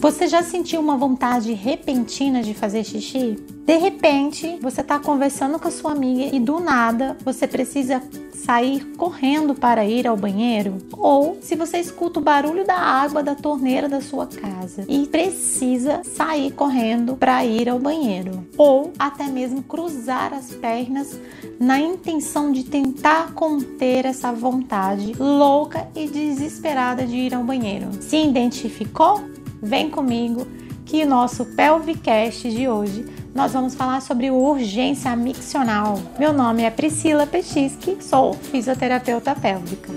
Você já sentiu uma vontade repentina de fazer xixi? De repente, você está conversando com a sua amiga e do nada você precisa sair correndo para ir ao banheiro? Ou se você escuta o barulho da água da torneira da sua casa e precisa sair correndo para ir ao banheiro? Ou até mesmo cruzar as pernas na intenção de tentar conter essa vontade louca e desesperada de ir ao banheiro. Se identificou? Vem comigo que nosso Pelvicast de hoje nós vamos falar sobre urgência miccional. Meu nome é Priscila Pechisky, sou fisioterapeuta pélvica.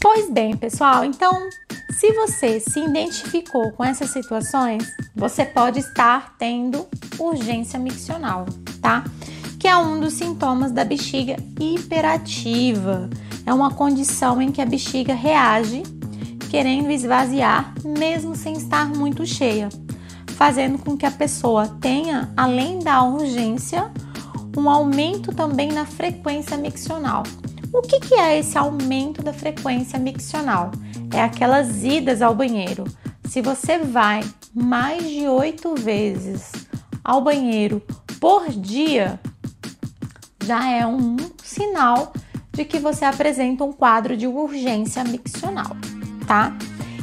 Pois bem, pessoal, então se você se identificou com essas situações, você pode estar tendo urgência miccional, tá? Que é um dos sintomas da bexiga hiperativa. É uma condição em que a bexiga reage querendo esvaziar, mesmo sem estar muito cheia, fazendo com que a pessoa tenha, além da urgência, um aumento também na frequência miccional. O que, que é esse aumento da frequência miccional? é aquelas idas ao banheiro. Se você vai mais de oito vezes ao banheiro por dia, já é um sinal de que você apresenta um quadro de urgência miccional, tá?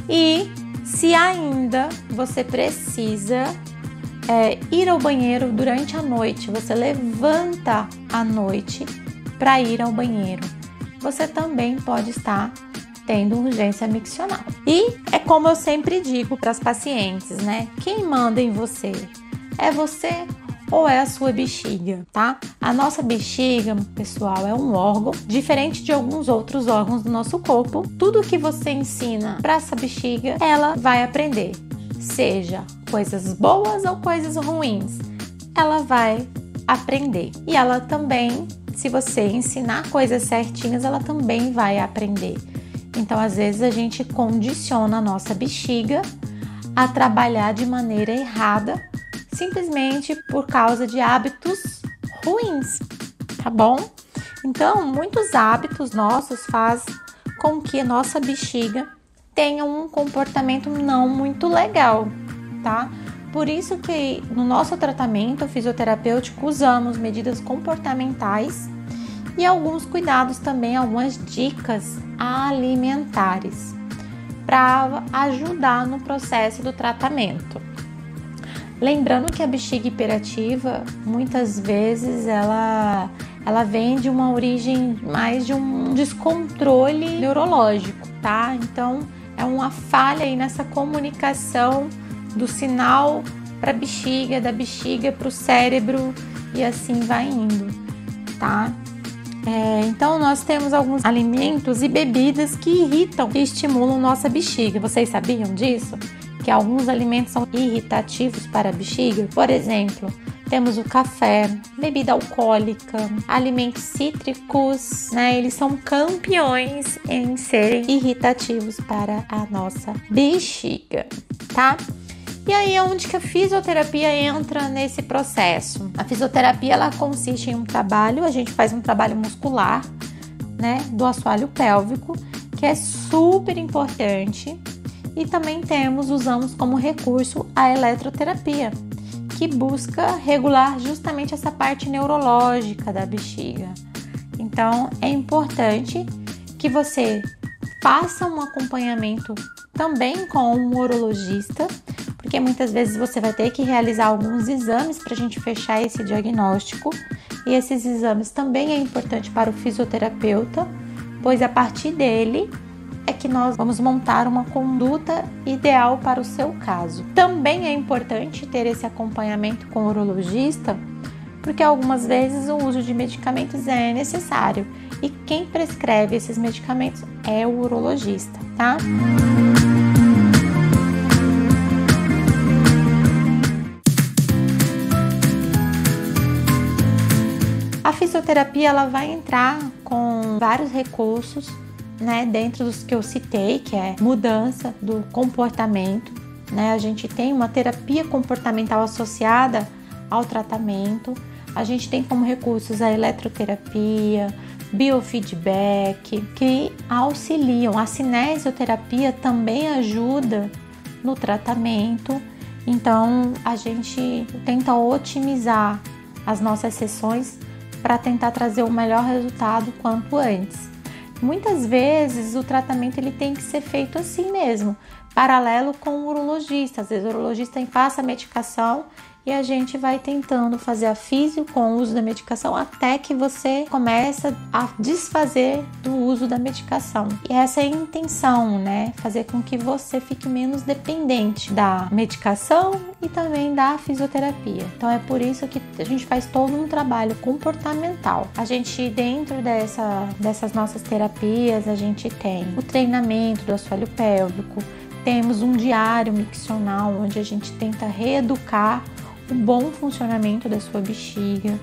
E se ainda você precisa é, ir ao banheiro durante a noite, você levanta à noite para ir ao banheiro, você também pode estar tendo urgência miccional. E é como eu sempre digo para as pacientes, né? Quem manda em você? É você ou é a sua bexiga, tá? A nossa bexiga, pessoal, é um órgão diferente de alguns outros órgãos do nosso corpo. Tudo que você ensina para essa bexiga, ela vai aprender, seja coisas boas ou coisas ruins. Ela vai aprender. E ela também, se você ensinar coisas certinhas, ela também vai aprender. Então, às vezes, a gente condiciona a nossa bexiga a trabalhar de maneira errada, simplesmente por causa de hábitos ruins, tá bom? Então, muitos hábitos nossos faz com que nossa bexiga tenha um comportamento não muito legal, tá? Por isso que no nosso tratamento fisioterapêutico usamos medidas comportamentais e alguns cuidados também, algumas dicas alimentares para ajudar no processo do tratamento. Lembrando que a bexiga hiperativa muitas vezes ela ela vem de uma origem mais de um descontrole neurológico, tá? Então é uma falha aí nessa comunicação do sinal para a bexiga, da bexiga para o cérebro e assim vai indo, tá? É, então, nós temos alguns alimentos e bebidas que irritam e estimulam nossa bexiga. Vocês sabiam disso? Que alguns alimentos são irritativos para a bexiga? Por exemplo, temos o café, bebida alcoólica, alimentos cítricos, né? Eles são campeões em serem irritativos para a nossa bexiga, tá? E aí é onde que a fisioterapia entra nesse processo. A fisioterapia ela consiste em um trabalho, a gente faz um trabalho muscular, né, do assoalho pélvico, que é super importante. E também temos, usamos como recurso a eletroterapia, que busca regular justamente essa parte neurológica da bexiga. Então, é importante que você faça um acompanhamento também com um urologista porque muitas vezes você vai ter que realizar alguns exames para a gente fechar esse diagnóstico. E esses exames também é importante para o fisioterapeuta, pois a partir dele que nós vamos montar uma conduta ideal para o seu caso. Também é importante ter esse acompanhamento com o urologista, porque algumas vezes o uso de medicamentos é necessário e quem prescreve esses medicamentos é o urologista, tá? fisioterapia ela vai entrar com vários recursos, né, dentro dos que eu citei, que é mudança do comportamento, né? A gente tem uma terapia comportamental associada ao tratamento. a gente tem como recursos a eletroterapia, biofeedback, que auxiliam. A cinesioterapia também ajuda no tratamento. Então, a gente tenta otimizar as nossas sessões para tentar trazer o melhor resultado quanto antes. Muitas vezes o tratamento ele tem que ser feito assim mesmo, paralelo com o urologista. Às vezes o urologista passa a medicação e a gente vai tentando fazer a físio com o uso da medicação até que você começa a desfazer do uso da medicação. E essa é a intenção, né? Fazer com que você fique menos dependente da medicação e também da fisioterapia. Então é por isso que a gente faz todo um trabalho comportamental. A gente dentro dessa, dessas nossas terapias, a gente tem o treinamento do assoalho pélvico, temos um diário miccional onde a gente tenta reeducar o bom funcionamento da sua bexiga,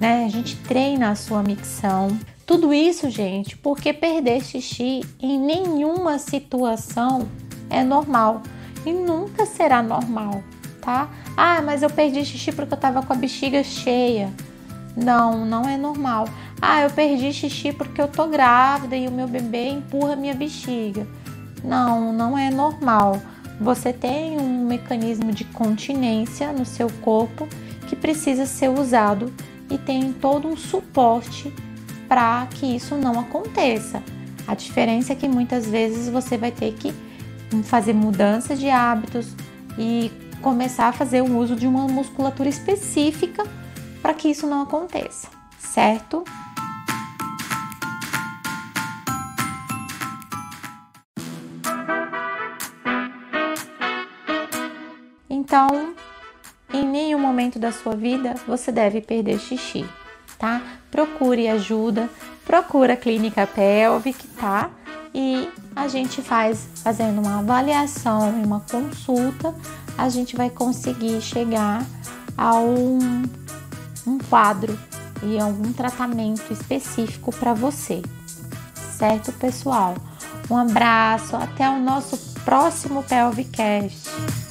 né? A gente treina a sua micção. Tudo isso, gente, porque perder xixi em nenhuma situação é normal e nunca será normal, tá? Ah, mas eu perdi xixi porque eu tava com a bexiga cheia. Não, não é normal. Ah, eu perdi xixi porque eu tô grávida e o meu bebê empurra minha bexiga. Não, não é normal você tem um mecanismo de continência no seu corpo que precisa ser usado e tem todo um suporte para que isso não aconteça. A diferença é que muitas vezes você vai ter que fazer mudanças de hábitos e começar a fazer o uso de uma musculatura específica para que isso não aconteça, certo? Então, em nenhum momento da sua vida você deve perder xixi, tá? Procure ajuda, procura a clínica pélvica, tá? E a gente faz fazendo uma avaliação e uma consulta, a gente vai conseguir chegar a um, um quadro e algum tratamento específico para você. Certo, pessoal? Um abraço, até o nosso próximo Pelvicast.